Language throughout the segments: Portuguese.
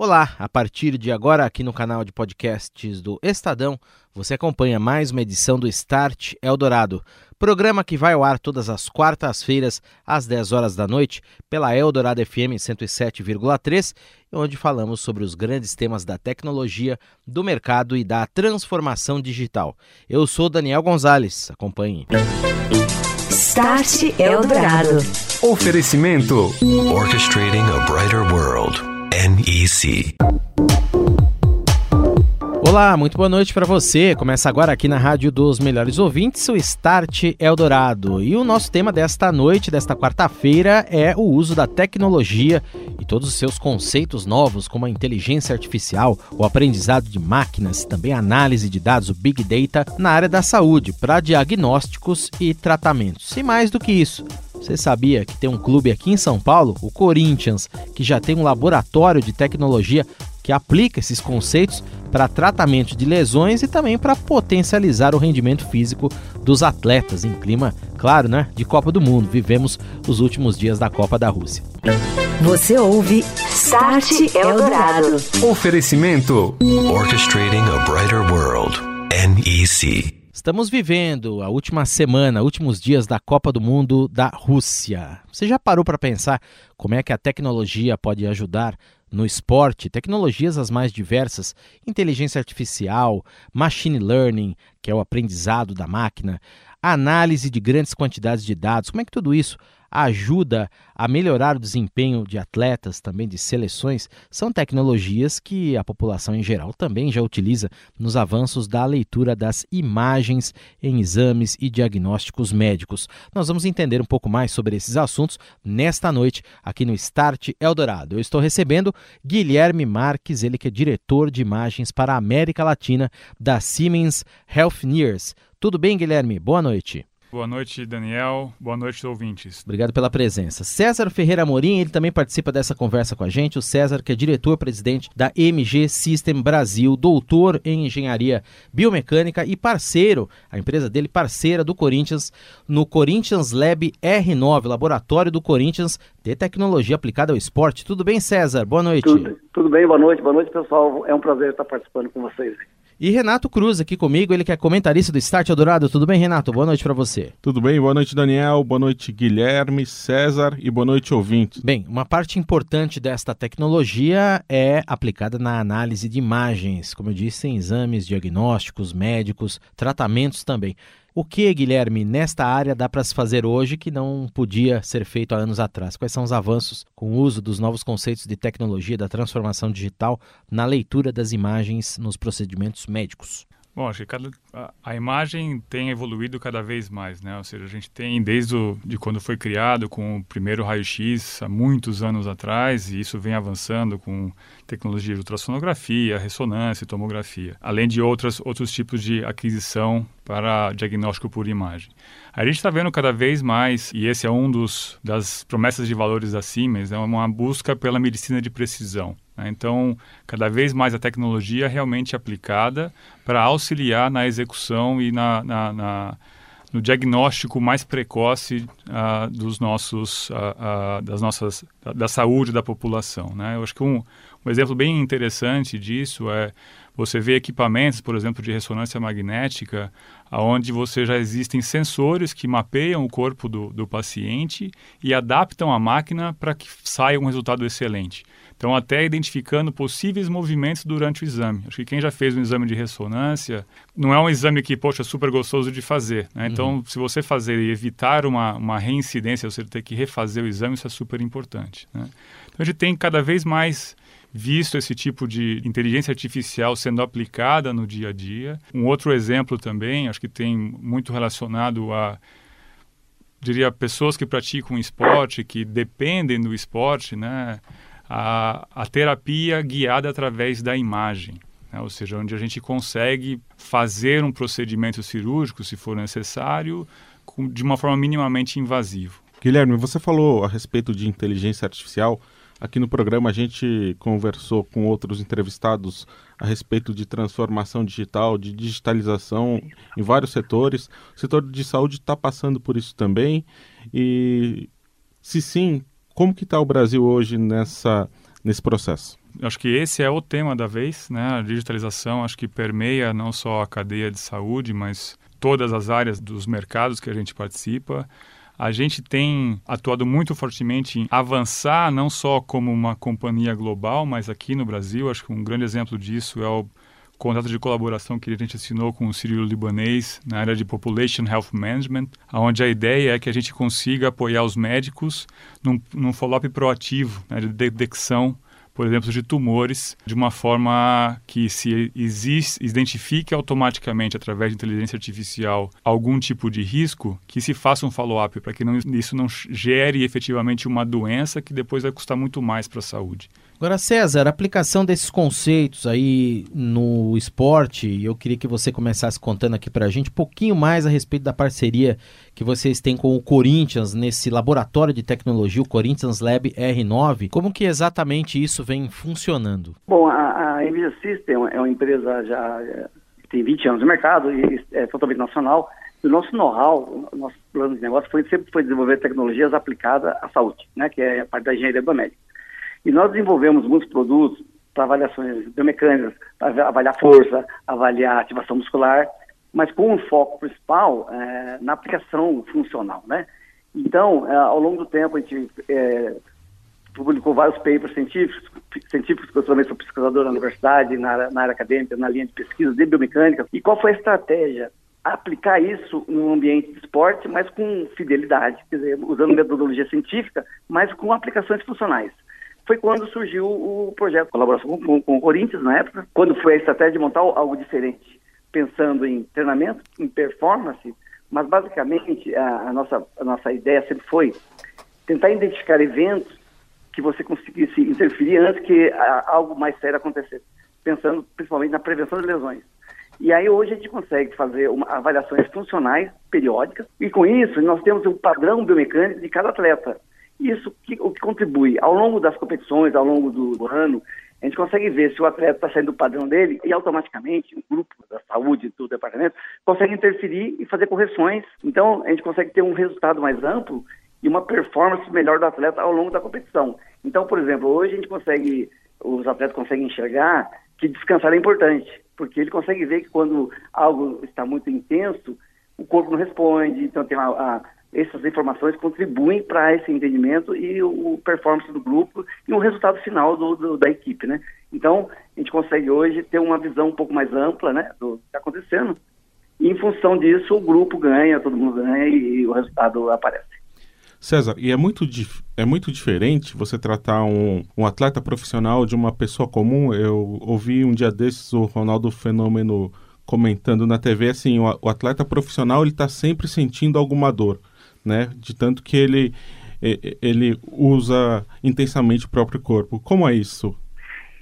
Olá, a partir de agora aqui no canal de podcasts do Estadão, você acompanha mais uma edição do Start Eldorado, programa que vai ao ar todas as quartas-feiras às 10 horas da noite pela Eldorado FM 107,3, onde falamos sobre os grandes temas da tecnologia, do mercado e da transformação digital. Eu sou Daniel Gonzalez, acompanhe. Start Eldorado. Oferecimento Orchestrating a Brighter World. NEC. Olá, muito boa noite para você. Começa agora aqui na Rádio dos Melhores Ouvintes, o Start Eldorado. E o nosso tema desta noite, desta quarta-feira, é o uso da tecnologia e todos os seus conceitos novos, como a inteligência artificial, o aprendizado de máquinas, também a análise de dados, o Big Data, na área da saúde, para diagnósticos e tratamentos. E mais do que isso, você sabia que tem um clube aqui em São Paulo, o Corinthians, que já tem um laboratório de tecnologia que aplica esses conceitos para tratamento de lesões e também para potencializar o rendimento físico dos atletas em clima, claro, né, de Copa do Mundo. Vivemos os últimos dias da Copa da Rússia. Você ouve Start Eldorado. Oferecimento Orchestrating a Brighter World. NEC. Estamos vivendo a última semana, últimos dias da Copa do Mundo da Rússia. Você já parou para pensar como é que a tecnologia pode ajudar no esporte? Tecnologias as mais diversas, inteligência artificial, machine learning, que é o aprendizado da máquina, análise de grandes quantidades de dados. Como é que tudo isso ajuda a melhorar o desempenho de atletas, também de seleções, são tecnologias que a população em geral também já utiliza nos avanços da leitura das imagens em exames e diagnósticos médicos. Nós vamos entender um pouco mais sobre esses assuntos nesta noite aqui no Start Eldorado. Eu estou recebendo Guilherme Marques, ele que é diretor de imagens para a América Latina da Siemens Healthineers. Tudo bem, Guilherme? Boa noite. Boa noite, Daniel. Boa noite, ouvintes. Obrigado pela presença. César Ferreira Amorim, ele também participa dessa conversa com a gente. O César, que é diretor-presidente da MG System Brasil, doutor em engenharia biomecânica e parceiro, a empresa dele parceira do Corinthians, no Corinthians Lab R9, laboratório do Corinthians de tecnologia aplicada ao esporte. Tudo bem, César? Boa noite. Tudo, tudo bem, boa noite. Boa noite, pessoal. É um prazer estar participando com vocês. E Renato Cruz aqui comigo, ele que é comentarista do Start Eldorado. Tudo bem, Renato? Boa noite para você. Tudo bem, boa noite, Daniel. Boa noite, Guilherme, César e boa noite, ouvintes. Bem, uma parte importante desta tecnologia é aplicada na análise de imagens, como eu disse, em exames diagnósticos, médicos, tratamentos também. O que, Guilherme, nesta área dá para se fazer hoje que não podia ser feito há anos atrás? Quais são os avanços com o uso dos novos conceitos de tecnologia da transformação digital na leitura das imagens nos procedimentos médicos? Bom, acho que cada, a, a, imagem tem evoluído cada vez mais, né? Ou seja, a gente tem desde o, de quando foi criado com o primeiro raio-x há muitos anos atrás e isso vem avançando com tecnologia de ultrassonografia, ressonância tomografia, além de outras, outros tipos de aquisição para diagnóstico por imagem. A gente está vendo cada vez mais, e esse é um dos das promessas de valores da Siemens, é uma busca pela medicina de precisão. Né? Então, cada vez mais a tecnologia realmente aplicada para auxiliar na execução e na, na, na no diagnóstico mais precoce uh, dos nossos, uh, uh, das nossas, da, da, saúde da população. Né? Eu acho que um, um exemplo bem interessante disso é você vê equipamentos, por exemplo, de ressonância magnética, onde você já existem sensores que mapeiam o corpo do, do paciente e adaptam a máquina para que saia um resultado excelente. Então, até identificando possíveis movimentos durante o exame. Acho que quem já fez um exame de ressonância, não é um exame que, poxa, é super gostoso de fazer. Né? Então, uhum. se você fazer e evitar uma, uma reincidência, você ter que refazer o exame, isso é super importante. Né? Então, a gente tem cada vez mais visto esse tipo de inteligência artificial sendo aplicada no dia a dia. Um outro exemplo também, acho que tem muito relacionado a diria pessoas que praticam esporte, que dependem do esporte, né? a, a terapia guiada através da imagem. Né? Ou seja, onde a gente consegue fazer um procedimento cirúrgico, se for necessário, com, de uma forma minimamente invasiva. Guilherme, você falou a respeito de inteligência artificial. Aqui no programa a gente conversou com outros entrevistados a respeito de transformação digital, de digitalização em vários setores. O setor de saúde está passando por isso também. E se sim, como que está o Brasil hoje nessa, nesse processo? Acho que esse é o tema da vez, né? A digitalização acho que permeia não só a cadeia de saúde, mas todas as áreas dos mercados que a gente participa. A gente tem atuado muito fortemente em avançar não só como uma companhia global, mas aqui no Brasil, acho que um grande exemplo disso é o contrato de colaboração que a gente assinou com o Cirilo Libanês na área de Population Health Management, onde a ideia é que a gente consiga apoiar os médicos num, num follow-up proativo, né, de detecção por exemplo, de tumores, de uma forma que se existe, identifique automaticamente através de inteligência artificial algum tipo de risco, que se faça um follow-up para que não, isso não gere efetivamente uma doença que depois vai custar muito mais para a saúde. Agora, César, a aplicação desses conceitos aí no esporte, eu queria que você começasse contando aqui para a gente um pouquinho mais a respeito da parceria que vocês têm com o Corinthians nesse laboratório de tecnologia, o Corinthians Lab R9. Como que exatamente isso vem funcionando? Bom, a, a System é uma empresa já é, tem 20 anos no mercado e é totalmente nacional. O nosso know-how, o nosso plano de negócio foi, sempre foi desenvolver tecnologias aplicadas à saúde, né, que é a parte da engenharia biomédica. E nós desenvolvemos muitos produtos para avaliações biomecânicas, para avaliar força, avaliar ativação muscular, mas com um foco principal é, na aplicação funcional, né? Então, é, ao longo do tempo, a gente é, publicou vários papers científicos, científicos que eu também sou pesquisador na universidade, na, na área acadêmica, na linha de pesquisa de biomecânica. E qual foi a estratégia? Aplicar isso no ambiente de esporte, mas com fidelidade, quer dizer, usando metodologia científica, mas com aplicações funcionais foi quando surgiu o projeto colaboração com, com, o Corinthians na época, quando foi a estratégia de montar algo diferente, pensando em treinamento, em performance, mas basicamente a, a nossa, a nossa ideia sempre foi tentar identificar eventos que você conseguisse interferir antes que a, algo mais sério acontecesse, pensando principalmente na prevenção de lesões. E aí hoje a gente consegue fazer uma, avaliações funcionais periódicas e com isso nós temos um padrão biomecânico de cada atleta. Isso que, o que contribui ao longo das competições, ao longo do, do ano, a gente consegue ver se o atleta está saindo do padrão dele e automaticamente o grupo da saúde do departamento consegue interferir e fazer correções. Então a gente consegue ter um resultado mais amplo e uma performance melhor do atleta ao longo da competição. Então, por exemplo, hoje a gente consegue, os atletas conseguem enxergar que descansar é importante, porque ele consegue ver que quando algo está muito intenso, o corpo não responde, então tem a, a essas informações contribuem para esse entendimento e o performance do grupo e o resultado final do, do, da equipe, né? Então, a gente consegue hoje ter uma visão um pouco mais ampla, né, do que está acontecendo. E, em função disso, o grupo ganha, todo mundo ganha e, e o resultado aparece. César, e é muito, é muito diferente você tratar um, um atleta profissional de uma pessoa comum. Eu ouvi um dia desses o Ronaldo Fenômeno comentando na TV assim, o, o atleta profissional ele está sempre sentindo alguma dor né? De tanto que ele ele usa intensamente o próprio corpo. Como é isso?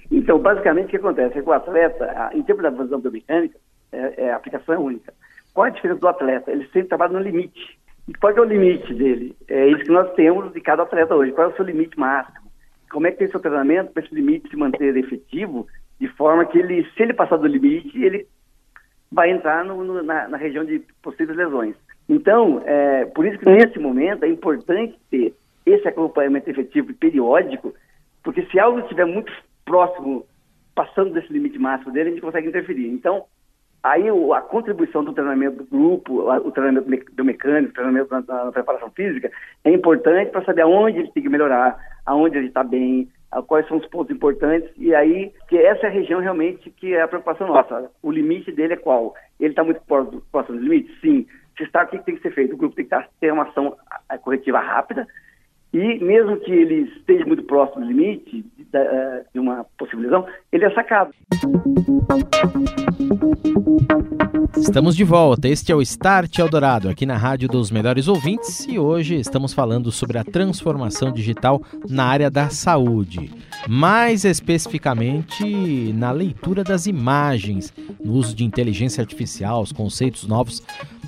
Então, basicamente, o que acontece é que o atleta, em termos da visão biomecânica, é, é, aplicação é única. Qual é a diferença do atleta? Ele sempre trabalha no limite. E qual é o limite dele? É isso que nós temos de cada atleta hoje. Qual é o seu limite máximo? Como é que tem seu treinamento para esse limite se manter efetivo, de forma que ele, se ele passar do limite, ele vai entrar no, no, na, na região de possíveis lesões. Então, é, por isso que nesse momento é importante ter esse acompanhamento efetivo e periódico, porque se algo estiver muito próximo, passando desse limite máximo dele, a gente consegue interferir. Então, aí a contribuição do treinamento do grupo, o treinamento do mecânico, o treinamento da, da preparação física, é importante para saber aonde ele tem que melhorar, aonde ele está bem, quais são os pontos importantes, e aí, que essa é a região realmente que é a preocupação nossa. O limite dele é qual? Ele está muito próximo do limite? Sim se está o que tem que ser feito. O grupo tem que ter uma ação corretiva rápida e mesmo que ele esteja muito próximo do limite de, eh, uma lesão, ele é sacado. Estamos de volta. Este é o Start Eldorado, aqui na Rádio dos Melhores Ouvintes, e hoje estamos falando sobre a transformação digital na área da saúde. Mais especificamente na leitura das imagens, no uso de inteligência artificial, os conceitos novos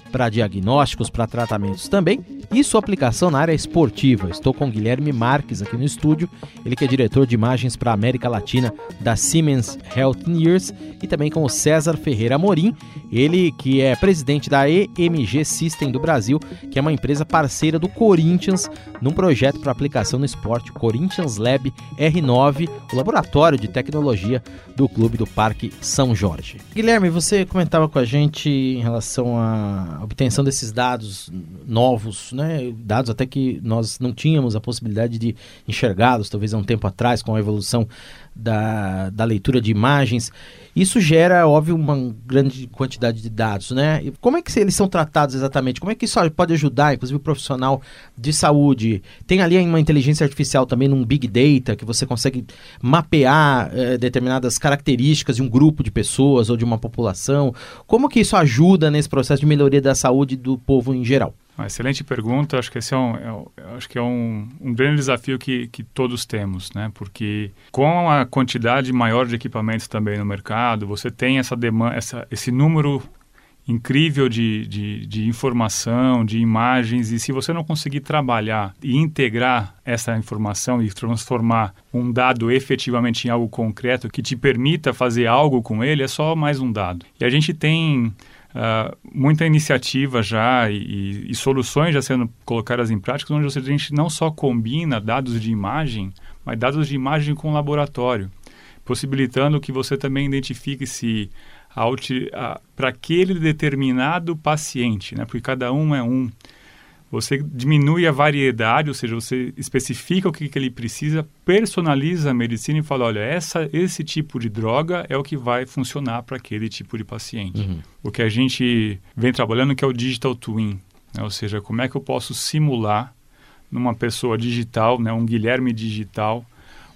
para diagnósticos, para tratamentos também, e sua aplicação na área esportiva. Estou com Guilherme Marques aqui no estúdio, ele que é diretor de imagens para a América Latina da Siemens Healthineers, e também com o César Ferreira Morim, ele que é presidente da EMG System do Brasil, que é uma empresa parceira do Corinthians num projeto para aplicação no esporte, Corinthians Lab R9, o laboratório de tecnologia do clube do Parque São Jorge. Guilherme, você comentava com a gente em relação à obtenção desses dados novos, né? dados até que nós não tínhamos a possibilidade de enxergá-los, talvez há um tempo atrás, com a evolução da, da leitura de imagens. Isso gera, óbvio, uma grande quantidade de dados, né? E como é que eles são tratados exatamente? Como é que isso pode ajudar, inclusive, o profissional de saúde? Tem ali uma inteligência artificial também num Big Data, que você consegue mapear eh, determinadas características de um grupo de pessoas ou de uma população. Como que isso ajuda nesse processo de melhoria da saúde do povo em geral? Uma excelente pergunta. Acho que esse é um, é, acho que é um, um grande desafio que, que todos temos, né? Porque com a quantidade maior de equipamentos também no mercado, você tem essa demanda, essa, esse número incrível de, de, de, informação, de imagens, e se você não conseguir trabalhar e integrar essa informação e transformar um dado efetivamente em algo concreto que te permita fazer algo com ele, é só mais um dado. E a gente tem Uh, muita iniciativa já e, e, soluções já sendo colocadas em prática, onde a gente não só combina dados de imagem, mas dados de imagem com laboratório, possibilitando que você também identifique se para aquele determinado paciente, né, porque cada um é um, você diminui a variedade, ou seja, você especifica o que, que ele precisa, personaliza a medicina e fala, olha, essa, esse tipo de droga é o que vai funcionar para aquele tipo de paciente. Uhum. O que a gente vem trabalhando que é o digital twin, né? ou seja, como é que eu posso simular numa pessoa digital, né, um Guilherme digital,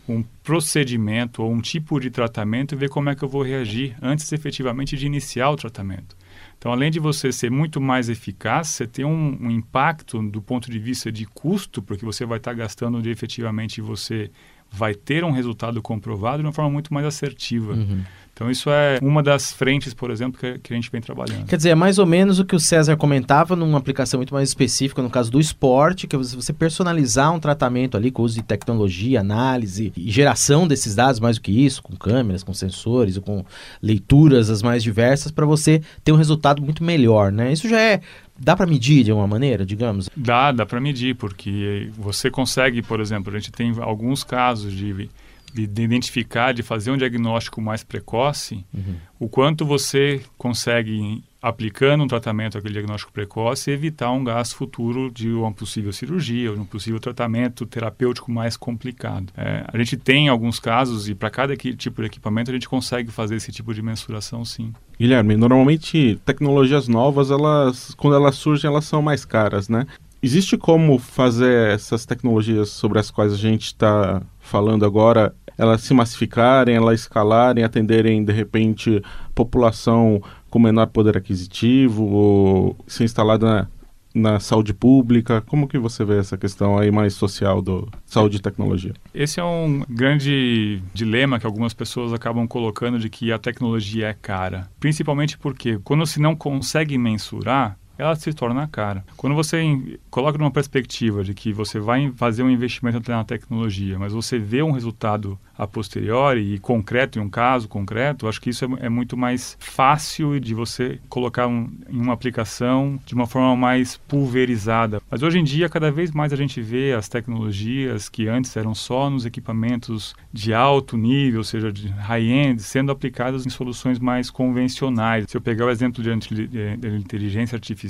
um procedimento ou um tipo de tratamento e ver como é que eu vou reagir antes efetivamente de iniciar o tratamento. Então, além de você ser muito mais eficaz, você tem um, um impacto do ponto de vista de custo, porque você vai estar gastando onde efetivamente você vai ter um resultado comprovado de uma forma muito mais assertiva. Uhum. Então, isso é uma das frentes, por exemplo, que, que, a gente vem trabalhando. Quer dizer, é mais ou menos o que o César comentava numa aplicação muito mais específica, no caso do esporte, que é você personalizar um tratamento ali com uso de tecnologia, análise e geração desses dados, mais do que isso, com câmeras, com sensores, com leituras as mais diversas, para você ter um resultado muito melhor, né? Isso já é Dá para medir de alguma maneira, digamos? Dá, dá para medir, porque você consegue, por exemplo, a gente tem alguns casos de de, de, identificar, de fazer um diagnóstico mais precoce, uhum. o quanto você consegue, aplicando um tratamento, aquele diagnóstico precoce, evitar um gasto futuro de uma possível cirurgia ou de um possível tratamento terapêutico mais complicado. É, a gente tem alguns casos e para cada tipo de equipamento a gente consegue fazer esse tipo de mensuração, sim. Guilherme, normalmente tecnologias novas, elas, quando elas surgem, elas são mais caras, né? Existe como fazer essas tecnologias sobre as quais a gente está falando agora elas se massificarem, elas escalarem, atenderem de repente população com menor poder aquisitivo ou ser instalada na, na saúde pública? Como que você vê essa questão aí mais social do saúde e tecnologia? Esse é um grande dilema que algumas pessoas acabam colocando de que a tecnologia é cara. Principalmente porque quando se não consegue mensurar, ela se torna cara. Quando você coloca numa perspectiva de que você vai fazer um investimento na tecnologia, mas você vê um resultado a posteriori e concreto em um caso concreto, acho que isso é, é muito mais fácil de você colocar um, em uma aplicação de uma forma mais pulverizada. Mas hoje em dia, cada vez mais a gente vê as tecnologias que antes eram só nos equipamentos de alto nível, ou seja, de high-end, sendo aplicadas em soluções mais convencionais. Se eu pegar o exemplo de, de inteligência artificial,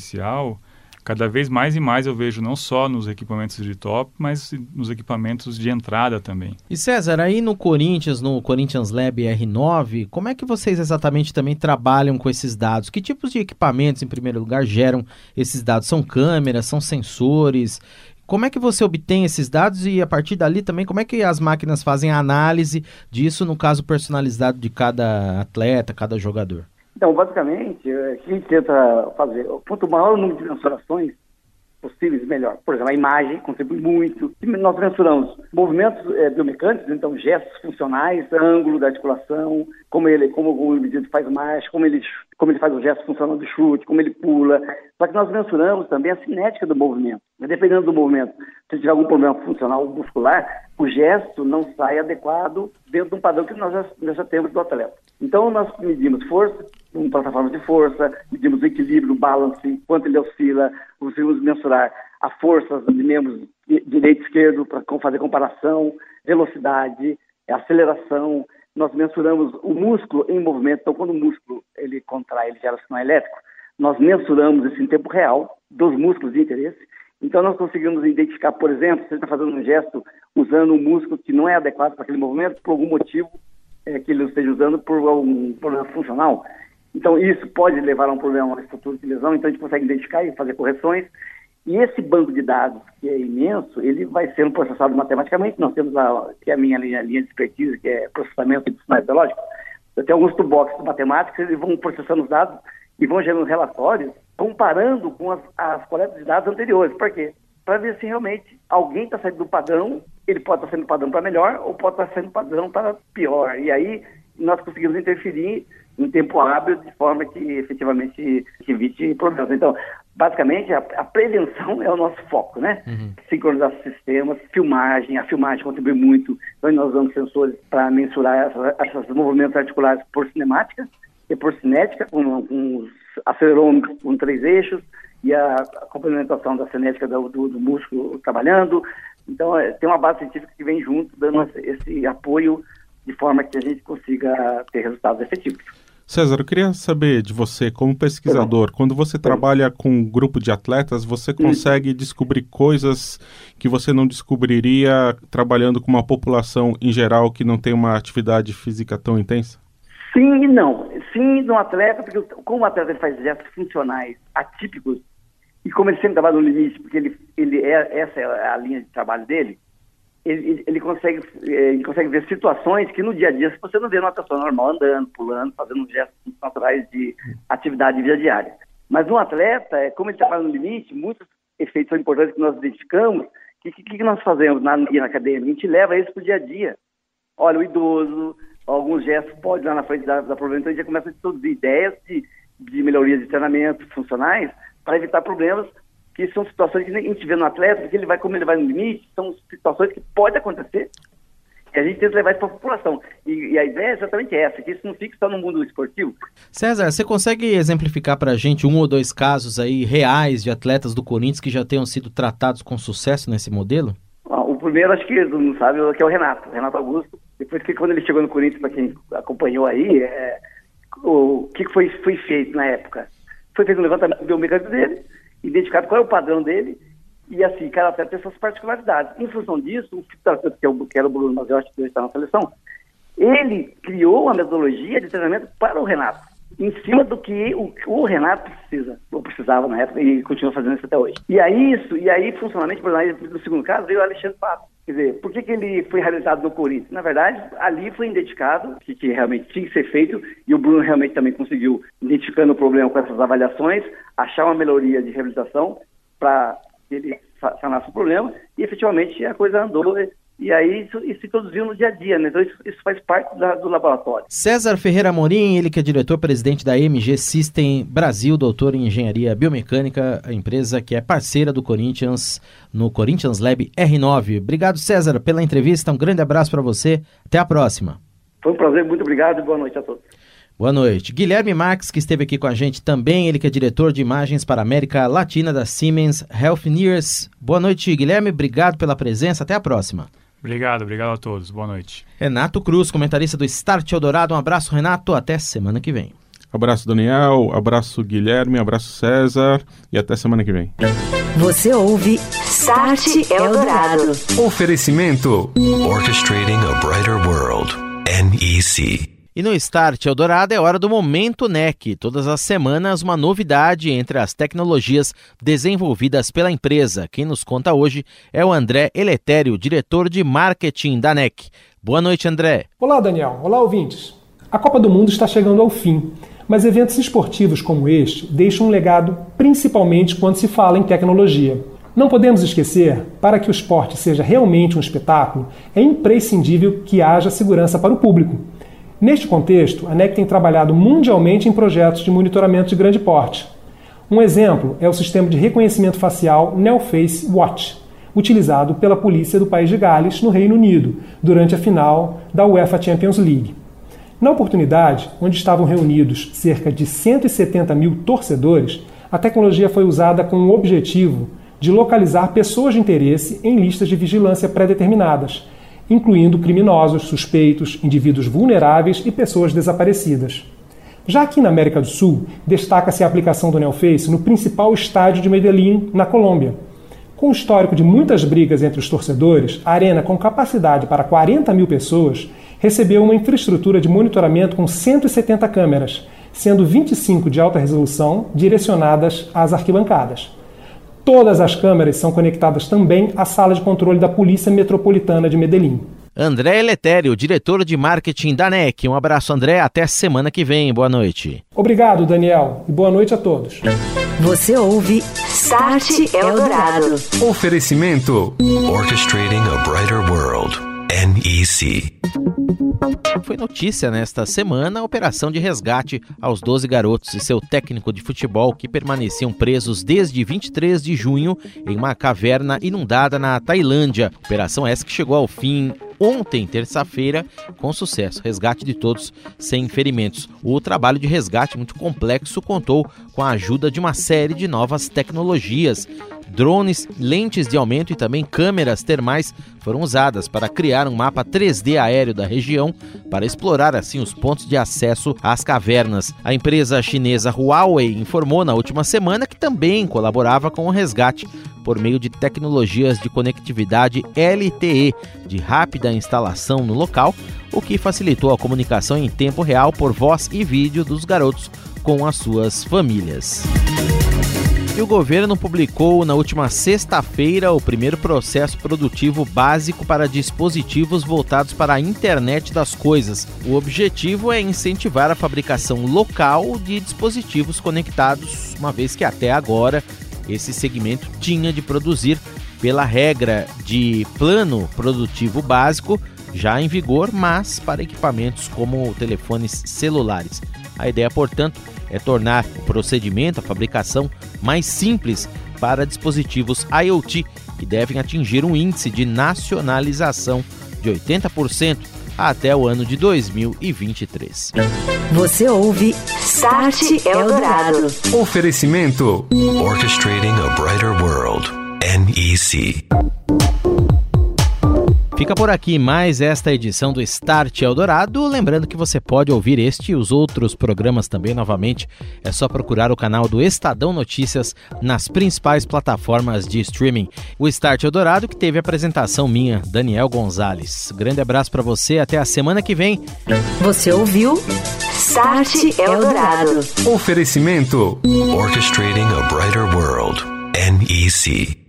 cada vez mais e mais eu vejo não só nos equipamentos de top, mas nos equipamentos de entrada também. E César, aí no Corinthians, no Corinthians Lab R9, como é que vocês exatamente também trabalham com esses dados? Que tipos de equipamentos, em primeiro lugar, geram esses dados? São câmeras, são sensores? Como é que você obtém esses dados e a partir dali também como é que as máquinas fazem a análise disso no caso personalizado de cada atleta, cada jogador? Então, basicamente, a gente tenta fazer, quanto maior o número de mensurações, possíveis, melhor. Por exemplo, a imagem contribui muito. Nós mensuramos movimentos é, biomecânicos, então gestos funcionais, ângulo da articulação, como ele, como o indivíduo faz marcha, como ele, como ele faz o gesto funcional do chute, como ele pula. Só que nós mensuramos também a cinética do movimento. Dependendo do movimento, se tiver algum problema funcional muscular, o gesto não sai adequado dentro de um padrão que nós já, nós já temos do atleta. Então, nós medimos força, uma plataforma de força, medimos o equilíbrio, o balance, quanto ele oscila, conseguimos mensurar a força de membros direito e esquerdo para fazer comparação, velocidade, aceleração. Nós mensuramos o músculo em movimento. Então, quando o músculo ele contrai, ele gera sinal elétrico, nós mensuramos isso em tempo real dos músculos de interesse. Então, nós conseguimos identificar, por exemplo, se ele está fazendo um gesto usando um músculo que não é adequado para aquele movimento, por algum motivo é, que ele esteja usando por algum problema funcional. Então, isso pode levar a um problema futuro de lesão, então a gente consegue identificar e fazer correções. E esse banco de dados, que é imenso, ele vai sendo processado matematicamente. Nós temos lá, que é a minha linha, linha de expertise, que é processamento de sinais biológicos. Eu tenho alguns toolboxes matemáticos, eles vão processando os dados e vão gerando relatórios comparando com as, as coletas de dados anteriores. Por quê? Para ver se realmente alguém está saindo do padrão, ele pode estar tá saindo do padrão para melhor ou pode estar tá saindo do padrão para pior. E aí nós conseguimos interferir em tempo hábil, de forma que efetivamente evite problemas. Então, basicamente, a, a prevenção é o nosso foco, né? Uhum. Sincronizar sistemas, filmagem, a filmagem contribui muito. Então, nós usamos sensores para mensurar esses movimentos articulares por cinemática e por cinética, com, com os acelerômetros com três eixos e a, a complementação da cinética do, do, do músculo trabalhando. Então, é, tem uma base científica que vem junto, dando esse apoio de forma que a gente consiga ter resultados efetivos. César, eu queria saber de você, como pesquisador, quando você trabalha com um grupo de atletas, você consegue descobrir coisas que você não descobriria trabalhando com uma população em geral que não tem uma atividade física tão intensa? Sim e não. Sim no atleta, porque como o atleta faz gestos funcionais atípicos, e como ele sempre trabalha no limite, porque ele, ele é, essa é a linha de trabalho dele, ele, ele, consegue, ele consegue ver situações que no dia a dia, você não vê uma pessoa normal andando, pulando, fazendo gestos naturais de atividade de diária. Mas um atleta, é, como ele trabalha no limite, muitos efeitos são importantes que nós identificamos. O que, que, nós fazemos na, na academia? A gente leva isso para o dia a dia. Olha, o idoso, alguns gestos podem lá na frente da, da problema, então a gente já começa a introduzir ideias de, de melhorias de treinamento funcionais para evitar problemas que são situações que a gente vê no atleta, porque ele vai, como ele vai no limite, são situações que podem acontecer e a gente tenta levar isso para a população. E, e, a ideia é exatamente essa, que isso não fique só no mundo esportivo. César, você consegue exemplificar para a gente um ou dois casos aí reais de atletas do Corinthians que já tenham sido tratados com sucesso nesse modelo? O primeiro, acho que todo mundo sabe, que é o Renato, o Renato Augusto. Depois que quando ele chegou no Corinthians, para quem acompanhou aí, é, o que foi, foi feito na época? Foi feito um levantamento biomecânico dele, identificado qual é o padrão dele, e assim, cada atleta tem suas particularidades. Em função disso, o fisioterapeuta, que, é que era o Bruno Maziotti, que hoje está na seleção, ele criou uma metodologia de treinamento para o Renato, em cima do que o, o Renato precisa, ou precisava na época, e continua fazendo isso até hoje. E aí, isso, e aí funcionalmente, por exemplo, no segundo caso, veio o Alexandre Pato. Quer dizer, por que, que ele foi realizado no Corinthians? Na verdade, ali foi identificado que, que realmente tinha que ser feito e o Bruno realmente também conseguiu, identificando o problema com essas avaliações, achar uma melhoria de reabilitação para ele sanasse o problema e efetivamente a coisa andou e aí isso, isso se produziu no dia a dia, né? Então isso, isso faz parte da, do laboratório. César Ferreira Morim, ele que é diretor-presidente da MG System Brasil, doutor em engenharia biomecânica, a empresa que é parceira do Corinthians no Corinthians Lab R9. Obrigado, César, pela entrevista. Um grande abraço para você. Até a próxima. Foi um prazer, muito obrigado e boa noite a todos. Boa noite. Guilherme Marques, que esteve aqui com a gente também, ele que é diretor de imagens para a América Latina da Siemens Healthineers. Boa noite, Guilherme. Obrigado pela presença. Até a próxima. Obrigado, obrigado a todos. Boa noite. Renato Cruz, comentarista do Start Eldorado. Um abraço, Renato. Até semana que vem. Abraço, Daniel. Abraço, Guilherme. Abraço, César. E até semana que vem. Você ouve Start Eldorado. Oferecimento: Orchestrating a Brighter World. NEC. E no Start Eldorado é hora do Momento NEC. Todas as semanas, uma novidade entre as tecnologias desenvolvidas pela empresa. Quem nos conta hoje é o André Eletério, diretor de marketing da NEC. Boa noite, André. Olá, Daniel. Olá, ouvintes. A Copa do Mundo está chegando ao fim, mas eventos esportivos como este deixam um legado principalmente quando se fala em tecnologia. Não podemos esquecer, para que o esporte seja realmente um espetáculo, é imprescindível que haja segurança para o público. Neste contexto, a NEC tem trabalhado mundialmente em projetos de monitoramento de grande porte. Um exemplo é o sistema de reconhecimento facial NeoFace Watch, utilizado pela polícia do país de Gales, no Reino Unido, durante a final da UEFA Champions League. Na oportunidade, onde estavam reunidos cerca de 170 mil torcedores, a tecnologia foi usada com o objetivo de localizar pessoas de interesse em listas de vigilância pré-determinadas, incluindo criminosos, suspeitos, indivíduos vulneráveis e pessoas desaparecidas. Já aqui na América do Sul, destaca-se a aplicação do NeoFace no principal estádio de Medellín, na Colômbia. Com o histórico de muitas brigas entre os torcedores, a arena, com capacidade para 40 mil pessoas, recebeu uma infraestrutura de monitoramento com 170 câmeras, sendo 25 de alta resolução direcionadas às arquibancadas. Todas as câmeras são conectadas também à sala de controle da Polícia Metropolitana de Medellín. André Eletério, diretor de marketing da NEC. Um abraço, André. Até semana que vem. Boa noite. Obrigado, Daniel. E boa noite a todos. Você ouve Start Eldorado. Oferecimento Orchestrating a Brighter World. NEC. Foi notícia nesta semana a operação de resgate aos 12 garotos e seu técnico de futebol que permaneciam presos desde 23 de junho em uma caverna inundada na Tailândia. Operação essa que chegou ao fim ontem, terça-feira, com sucesso. Resgate de todos sem ferimentos. O trabalho de resgate muito complexo contou com a ajuda de uma série de novas tecnologias. Drones, lentes de aumento e também câmeras termais foram usadas para criar um mapa 3D aéreo da região para explorar assim os pontos de acesso às cavernas. A empresa chinesa Huawei informou na última semana que também colaborava com o resgate por meio de tecnologias de conectividade LTE de rápida instalação no local, o que facilitou a comunicação em tempo real por voz e vídeo dos garotos com as suas famílias. E o governo publicou na última sexta-feira o primeiro processo produtivo básico para dispositivos voltados para a internet das coisas. O objetivo é incentivar a fabricação local de dispositivos conectados, uma vez que até agora esse segmento tinha de produzir pela regra de plano produtivo básico já em vigor, mas para equipamentos como telefones celulares. A ideia, portanto, é tornar o procedimento, a fabricação, mais simples para dispositivos IoT, que devem atingir um índice de nacionalização de 80% até o ano de 2023. Você ouve Start Eldorado. Oferecimento Orchestrating a Brighter World. NEC. Fica por aqui mais esta edição do Start Eldorado. Lembrando que você pode ouvir este e os outros programas também novamente. É só procurar o canal do Estadão Notícias nas principais plataformas de streaming. O Start Eldorado que teve apresentação minha, Daniel Gonzalez. Grande abraço para você, até a semana que vem. Você ouviu Start Eldorado. Oferecimento Orchestrating a Brighter World. NEC.